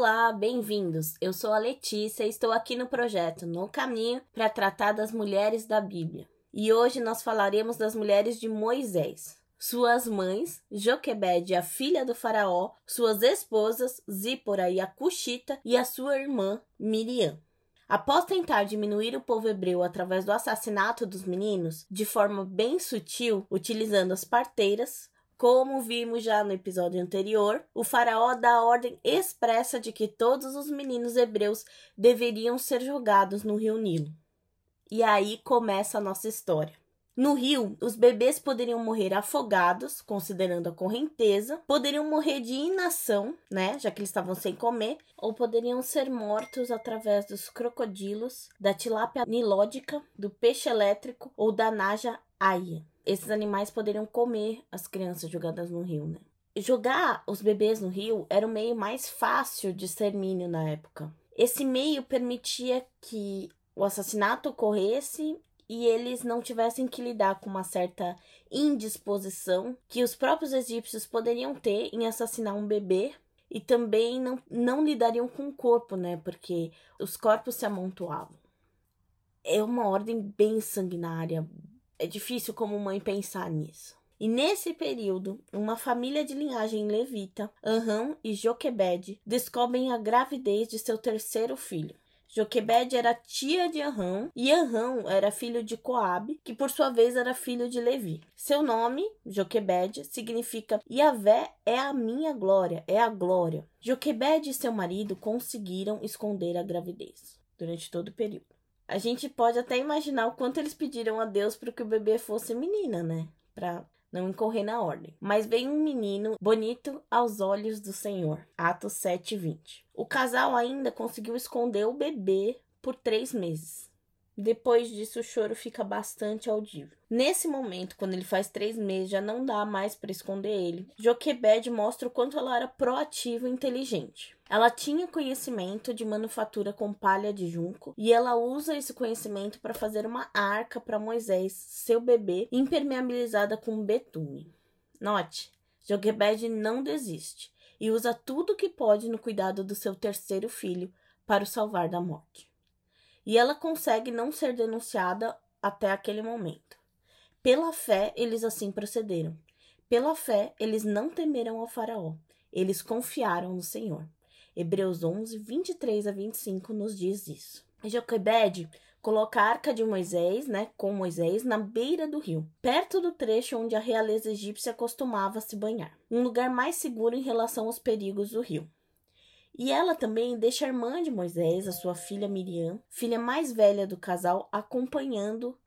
Olá, bem-vindos. Eu sou a Letícia e estou aqui no projeto No Caminho para tratar das mulheres da Bíblia. E hoje nós falaremos das mulheres de Moisés. Suas mães, Joquebede, a filha do faraó, suas esposas, Zípora e a Cuxita, e a sua irmã, Miriam. Após tentar diminuir o povo hebreu através do assassinato dos meninos, de forma bem sutil, utilizando as parteiras, como vimos já no episódio anterior, o faraó dá a ordem expressa de que todos os meninos hebreus deveriam ser jogados no rio Nilo. E aí começa a nossa história. No rio, os bebês poderiam morrer afogados, considerando a correnteza, poderiam morrer de inação, né, já que eles estavam sem comer, ou poderiam ser mortos através dos crocodilos, da tilápia nilódica, do peixe elétrico ou da naja aia esses animais poderiam comer as crianças jogadas no rio, né? Jogar os bebês no rio era o meio mais fácil de extermínio na época. Esse meio permitia que o assassinato ocorresse e eles não tivessem que lidar com uma certa indisposição que os próprios egípcios poderiam ter em assassinar um bebê e também não, não lidariam com o corpo, né? Porque os corpos se amontoavam. É uma ordem bem sanguinária, é difícil como mãe pensar nisso. E nesse período, uma família de linhagem levita, Anrão e Joquebed, descobrem a gravidez de seu terceiro filho. Joquebed era tia de Anrão e Anrão era filho de Coabe, que por sua vez era filho de Levi. Seu nome, Joquebed, significa Yahvé é a minha glória, é a glória. Joquebed e seu marido conseguiram esconder a gravidez durante todo o período. A gente pode até imaginar o quanto eles pediram a Deus para que o bebê fosse menina, né? Para não incorrer na ordem. Mas veio um menino bonito aos olhos do Senhor. Atos 7:20. O casal ainda conseguiu esconder o bebê por três meses. Depois disso, o choro fica bastante audível. Nesse momento, quando ele faz três meses, já não dá mais para esconder ele. Joquebed mostra o quanto ela era proativa e inteligente. Ela tinha conhecimento de manufatura com palha de junco e ela usa esse conhecimento para fazer uma arca para Moisés, seu bebê, impermeabilizada com betume. Note, Joquebed não desiste e usa tudo o que pode no cuidado do seu terceiro filho para o salvar da morte e ela consegue não ser denunciada até aquele momento. Pela fé, eles assim procederam. Pela fé, eles não temeram ao Faraó, eles confiaram no Senhor. Hebreus 11, 23 a 25 nos diz isso. Joquebed coloca a arca de Moisés, né, com Moisés, na beira do rio, perto do trecho onde a realeza egípcia costumava se banhar, um lugar mais seguro em relação aos perigos do rio. E ela também deixa a irmã de Moisés, a sua filha Miriam, filha mais velha do casal, acompanhando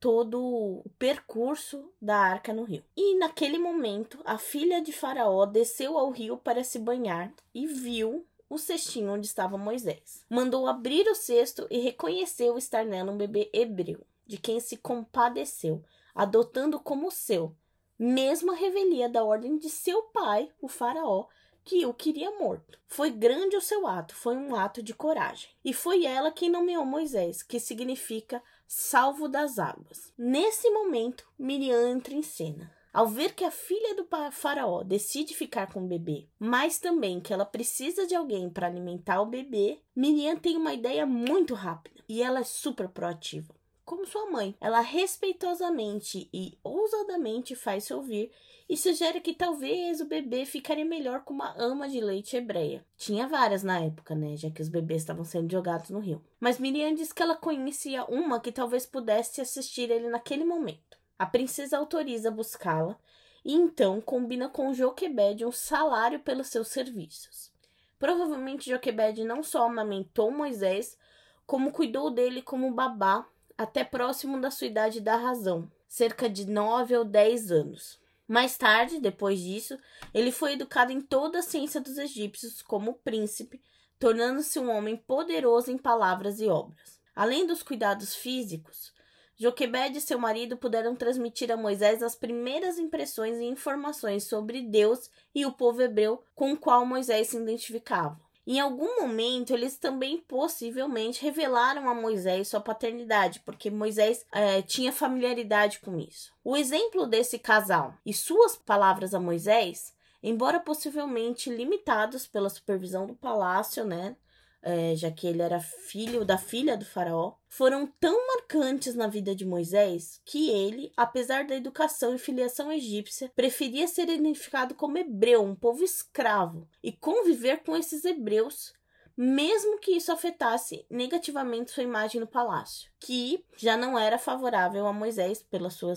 todo o percurso da arca no rio. E naquele momento, a filha de Faraó desceu ao rio para se banhar e viu o cestinho onde estava Moisés. Mandou abrir o cesto e reconheceu estar nela um bebê hebreu, de quem se compadeceu, adotando como seu, mesmo a revelia da ordem de seu pai, o Faraó, que o queria morto. Foi grande o seu ato, foi um ato de coragem. E foi ela quem nomeou Moisés, que significa salvo das águas. Nesse momento, Miriam entra em cena. Ao ver que a filha do faraó decide ficar com o bebê, mas também que ela precisa de alguém para alimentar o bebê, Miriam tem uma ideia muito rápida e ela é super proativa. Como sua mãe, ela respeitosamente e ousadamente faz se ouvir e sugere que talvez o bebê ficaria melhor com uma ama de leite hebreia. Tinha várias na época, né, já que os bebês estavam sendo jogados no rio. Mas Miriam diz que ela conhecia uma que talvez pudesse assistir ele naquele momento. A princesa autoriza buscá-la e então combina com Joquebed um salário pelos seus serviços. Provavelmente Joquebed não só amamentou Moisés, como cuidou dele como babá até próximo da sua idade da razão, cerca de 9 ou 10 anos. Mais tarde, depois disso, ele foi educado em toda a ciência dos egípcios como príncipe, tornando-se um homem poderoso em palavras e obras. Além dos cuidados físicos, Joquebed e seu marido puderam transmitir a Moisés as primeiras impressões e informações sobre Deus e o povo hebreu com o qual Moisés se identificava. Em algum momento, eles também possivelmente revelaram a Moisés sua paternidade, porque Moisés é, tinha familiaridade com isso. O exemplo desse casal e suas palavras a Moisés embora possivelmente limitados pela supervisão do palácio, né? É, já que ele era filho da filha do faraó, foram tão marcantes na vida de Moisés que ele, apesar da educação e filiação egípcia, preferia ser identificado como hebreu, um povo escravo, e conviver com esses hebreus mesmo que isso afetasse negativamente sua imagem no palácio, que já não era favorável a Moisés pela sua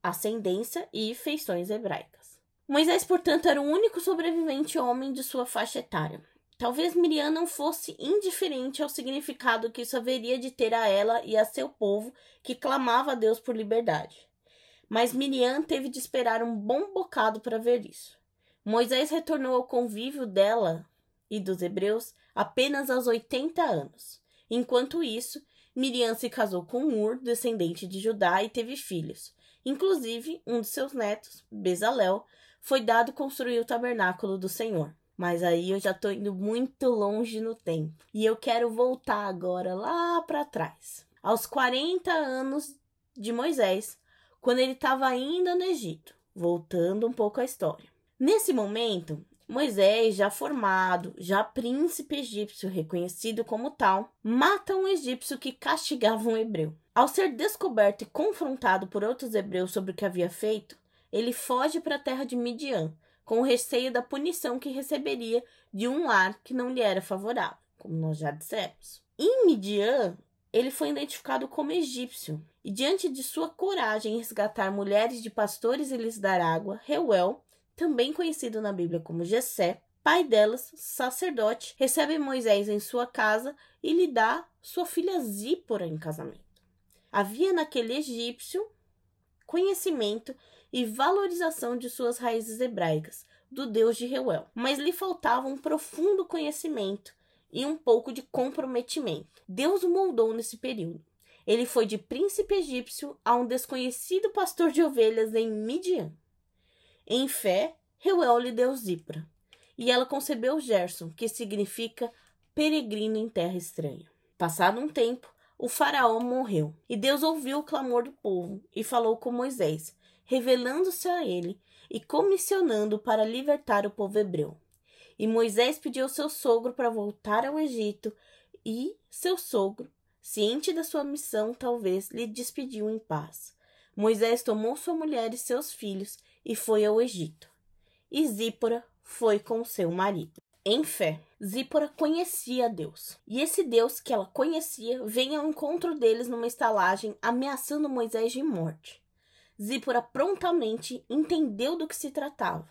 ascendência e feições hebraicas. Moisés, portanto, era o único sobrevivente homem de sua faixa etária. Talvez Miriam não fosse indiferente ao significado que isso haveria de ter a ela e a seu povo que clamava a Deus por liberdade. Mas Miriam teve de esperar um bom bocado para ver isso. Moisés retornou ao convívio dela e dos hebreus apenas aos 80 anos. Enquanto isso, Miriam se casou com Ur, descendente de Judá, e teve filhos. Inclusive, um de seus netos, Bezalel, foi dado construir o tabernáculo do Senhor. Mas aí eu já estou indo muito longe no tempo. E eu quero voltar agora lá para trás. Aos 40 anos de Moisés, quando ele estava ainda no Egito. Voltando um pouco à história. Nesse momento, Moisés, já formado, já príncipe egípcio reconhecido como tal, mata um egípcio que castigava um hebreu. Ao ser descoberto e confrontado por outros hebreus sobre o que havia feito, ele foge para a terra de Midian, com o receio da punição que receberia de um lar que não lhe era favorável, como nós já dissemos. Em Midian, ele foi identificado como egípcio, e diante de sua coragem em resgatar mulheres de pastores e lhes dar água, Reuel também conhecido na Bíblia como Jessé, pai delas, sacerdote, recebe Moisés em sua casa e lhe dá sua filha Zípora em casamento. Havia naquele egípcio conhecimento e valorização de suas raízes hebraicas, do deus de Reuel, mas lhe faltava um profundo conhecimento e um pouco de comprometimento. Deus o moldou nesse período. Ele foi de príncipe egípcio a um desconhecido pastor de ovelhas em Midian. Em fé, Reuel lhe deu Zipra, e ela concebeu Gerson, que significa peregrino em terra estranha. Passado um tempo, o faraó morreu, e Deus ouviu o clamor do povo e falou com Moisés, revelando-se a ele e comissionando para libertar o povo hebreu. E Moisés pediu seu sogro para voltar ao Egito, e seu sogro, ciente da sua missão, talvez lhe despediu em paz. Moisés tomou sua mulher e seus filhos e foi ao Egito. E Zípora foi com seu marido. Em fé, Zípora conhecia Deus. E esse Deus que ela conhecia vem ao encontro deles numa estalagem, ameaçando Moisés de morte. Zípora prontamente entendeu do que se tratava.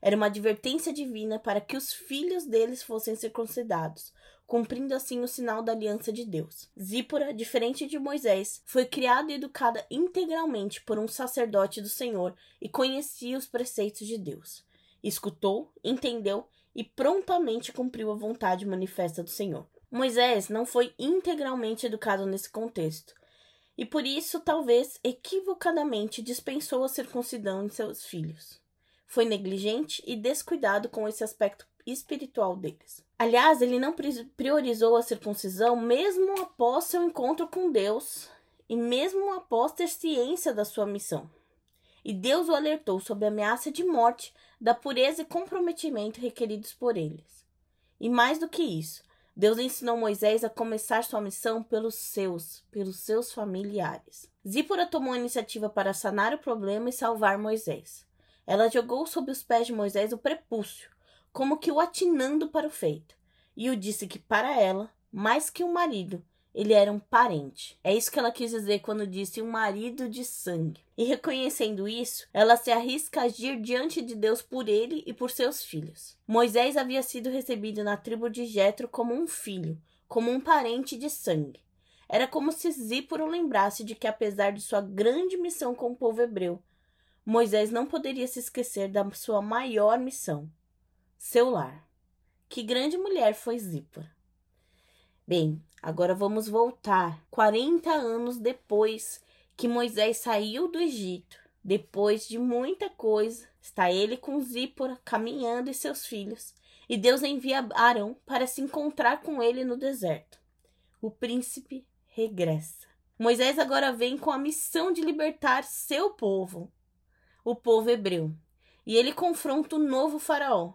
Era uma advertência divina para que os filhos deles fossem circuncidados, cumprindo assim o sinal da aliança de Deus. Zípora, diferente de Moisés, foi criada e educada integralmente por um sacerdote do Senhor e conhecia os preceitos de Deus. Escutou, entendeu e prontamente cumpriu a vontade manifesta do Senhor. Moisés não foi integralmente educado nesse contexto, e por isso talvez equivocadamente dispensou a circuncidão em seus filhos. Foi negligente e descuidado com esse aspecto espiritual deles. Aliás, ele não priorizou a circuncisão mesmo após seu encontro com Deus e mesmo após ter ciência da sua missão. E Deus o alertou sobre a ameaça de morte da pureza e comprometimento requeridos por eles. E mais do que isso, Deus ensinou Moisés a começar sua missão pelos seus, pelos seus familiares. Zípora tomou a iniciativa para sanar o problema e salvar Moisés. Ela jogou sob os pés de Moisés o prepúcio, como que o atinando para o feito, e o disse que para ela, mais que um marido, ele era um parente. É isso que ela quis dizer quando disse um marido de sangue. E reconhecendo isso, ela se arrisca a agir diante de Deus por ele e por seus filhos. Moisés havia sido recebido na tribo de Jetro como um filho, como um parente de sangue. Era como se Zíporo lembrasse de que apesar de sua grande missão com o povo hebreu, Moisés não poderia se esquecer da sua maior missão, seu lar. Que grande mulher foi Zípora. Bem, agora vamos voltar 40 anos depois que Moisés saiu do Egito. Depois de muita coisa, está ele com Zípora caminhando e seus filhos, e Deus envia Arão para se encontrar com ele no deserto. O príncipe regressa. Moisés agora vem com a missão de libertar seu povo, o povo hebreu. e ele confronta o novo faraó.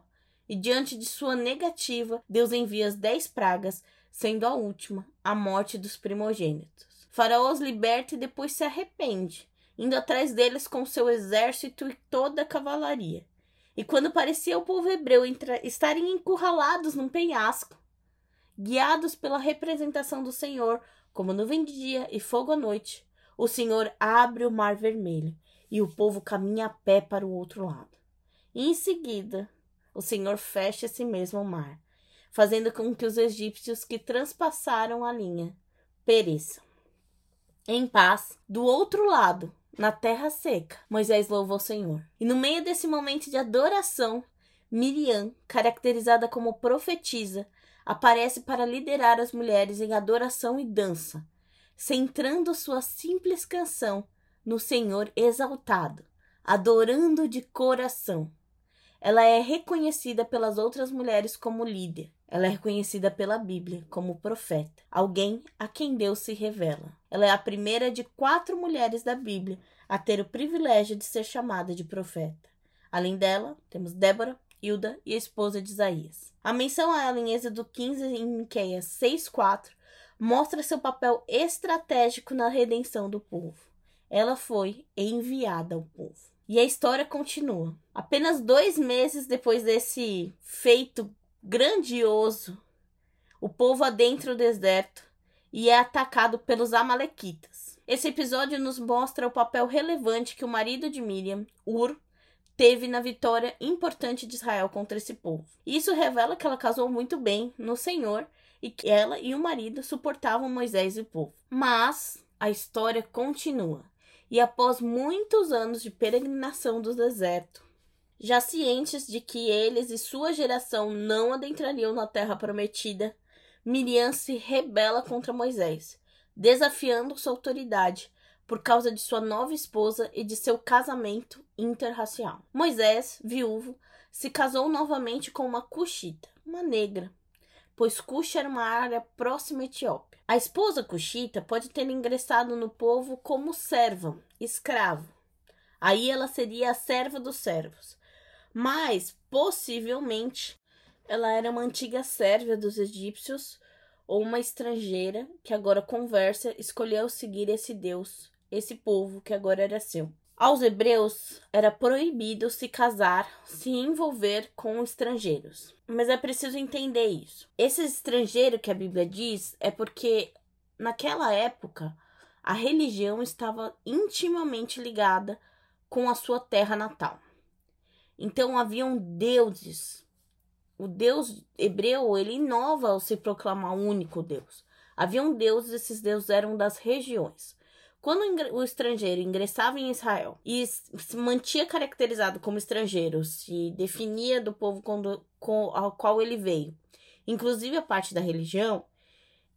E diante de sua negativa, Deus envia as dez pragas, sendo a última a morte dos primogênitos. Faraó os liberta e depois se arrepende, indo atrás deles com seu exército e toda a cavalaria. E quando parecia o povo hebreu estarem encurralados num penhasco, guiados pela representação do Senhor, como nuvem de dia e fogo à noite, o Senhor abre o mar vermelho e o povo caminha a pé para o outro lado. E em seguida, o Senhor fecha esse mesmo mar, fazendo com que os egípcios que transpassaram a linha pereçam. Em paz, do outro lado, na terra seca, Moisés louva o Senhor. E no meio desse momento de adoração, Miriam, caracterizada como profetisa, aparece para liderar as mulheres em adoração e dança, centrando sua simples canção no Senhor exaltado, adorando de coração. Ela é reconhecida pelas outras mulheres como líder. Ela é reconhecida pela Bíblia como profeta, alguém a quem Deus se revela. Ela é a primeira de quatro mulheres da Bíblia a ter o privilégio de ser chamada de profeta. Além dela, temos Débora, Hilda e a esposa de Isaías. A menção a ela em Êxodo 15 e em Miqueias 6:4 mostra seu papel estratégico na redenção do povo. Ela foi enviada ao povo. E a história continua. Apenas dois meses depois desse feito grandioso, o povo adentra o deserto e é atacado pelos Amalequitas. Esse episódio nos mostra o papel relevante que o marido de Miriam, Ur, teve na vitória importante de Israel contra esse povo. Isso revela que ela casou muito bem no Senhor e que ela e o marido suportavam Moisés e o povo. Mas a história continua. E após muitos anos de peregrinação do deserto, já cientes de que eles e sua geração não adentrariam na terra prometida, Miriam se rebela contra Moisés, desafiando sua autoridade por causa de sua nova esposa e de seu casamento interracial. Moisés, viúvo, se casou novamente com uma cuxita, uma negra, pois Cuxa era uma área próxima à Etiópia. A esposa cuxita pode ter ingressado no povo como serva, escravo. Aí ela seria a serva dos servos. Mas, possivelmente, ela era uma antiga sérvia dos egípcios ou uma estrangeira que agora conversa escolheu seguir esse Deus, esse povo que agora era seu. Aos hebreus era proibido se casar, se envolver com estrangeiros. Mas é preciso entender isso. Esse estrangeiro que a Bíblia diz é porque naquela época a religião estava intimamente ligada com a sua terra natal. Então haviam deuses. O Deus hebreu, ele inova ao se proclamar o único Deus. Haviam deuses, esses deuses eram das regiões. Quando o estrangeiro ingressava em Israel e se mantinha caracterizado como estrangeiro, se definia do povo com, ao qual ele veio, inclusive a parte da religião,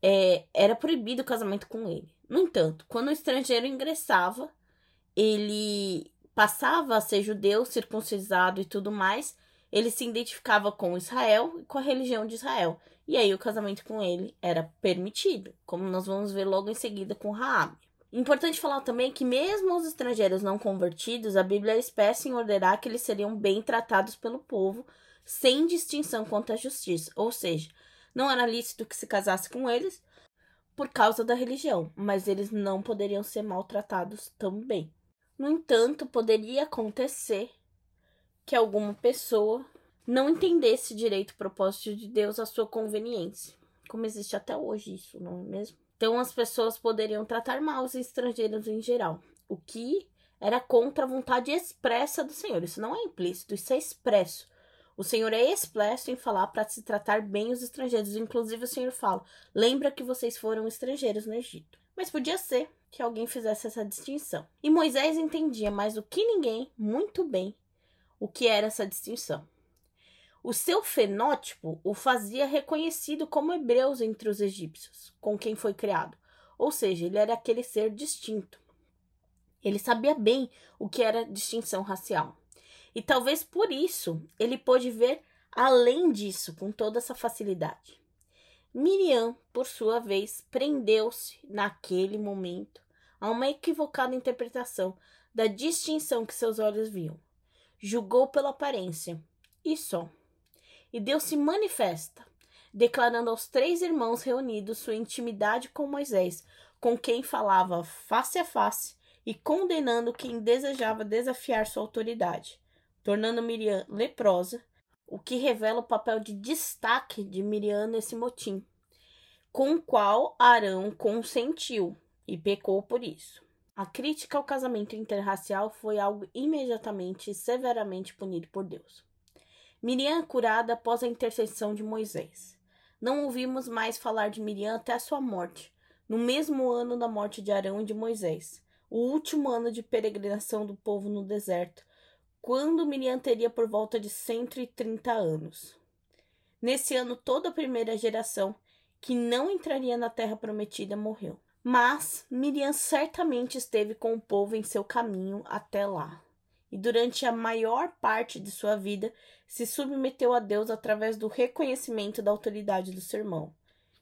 é, era proibido o casamento com ele. No entanto, quando o estrangeiro ingressava, ele passava a ser judeu, circuncisado e tudo mais, ele se identificava com Israel e com a religião de Israel. E aí o casamento com ele era permitido, como nós vamos ver logo em seguida com Raabe. Importante falar também que, mesmo os estrangeiros não convertidos, a Bíblia espécie em ordenar que eles seriam bem tratados pelo povo, sem distinção quanto à justiça. Ou seja, não era lícito que se casasse com eles por causa da religião, mas eles não poderiam ser maltratados também. No entanto, poderia acontecer que alguma pessoa não entendesse direito o propósito de Deus à sua conveniência, como existe até hoje isso, não é mesmo? Então as pessoas poderiam tratar mal os estrangeiros em geral, o que era contra a vontade expressa do Senhor. Isso não é implícito, isso é expresso. O Senhor é expresso em falar para se tratar bem os estrangeiros. Inclusive, o Senhor fala: lembra que vocês foram estrangeiros no Egito. Mas podia ser que alguém fizesse essa distinção. E Moisés entendia mais do que ninguém, muito bem, o que era essa distinção. O seu fenótipo o fazia reconhecido como hebreus entre os egípcios, com quem foi criado. Ou seja, ele era aquele ser distinto. Ele sabia bem o que era distinção racial. E talvez por isso ele pôde ver além disso com toda essa facilidade. Miriam, por sua vez, prendeu-se naquele momento a uma equivocada interpretação da distinção que seus olhos viam. julgou pela aparência, e só. E Deus se manifesta, declarando aos três irmãos reunidos sua intimidade com Moisés, com quem falava face a face e condenando quem desejava desafiar sua autoridade, tornando Miriam leprosa, o que revela o papel de destaque de Miriam nesse motim, com o qual Arão consentiu e pecou por isso. A crítica ao casamento interracial foi algo imediatamente e severamente punido por Deus. Miriam é curada após a intercessão de Moisés. Não ouvimos mais falar de Miriam até a sua morte, no mesmo ano da morte de Arão e de Moisés, o último ano de peregrinação do povo no deserto, quando Miriam teria por volta de 130 anos. Nesse ano, toda a primeira geração que não entraria na terra prometida morreu. Mas Miriam certamente esteve com o povo em seu caminho até lá. E durante a maior parte de sua vida se submeteu a Deus através do reconhecimento da autoridade do seu irmão.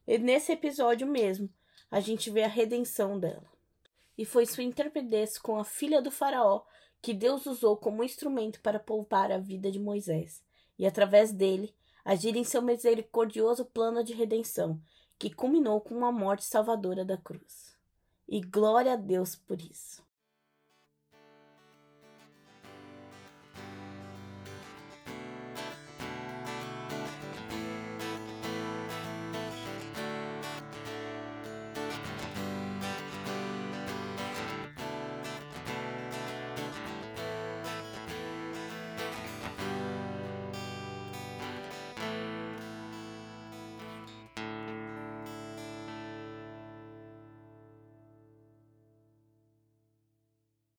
E nesse episódio mesmo, a gente vê a redenção dela. E foi sua intrepidez com a filha do Faraó que Deus usou como instrumento para poupar a vida de Moisés, e através dele agir em seu misericordioso plano de redenção, que culminou com uma morte salvadora da cruz. E glória a Deus por isso.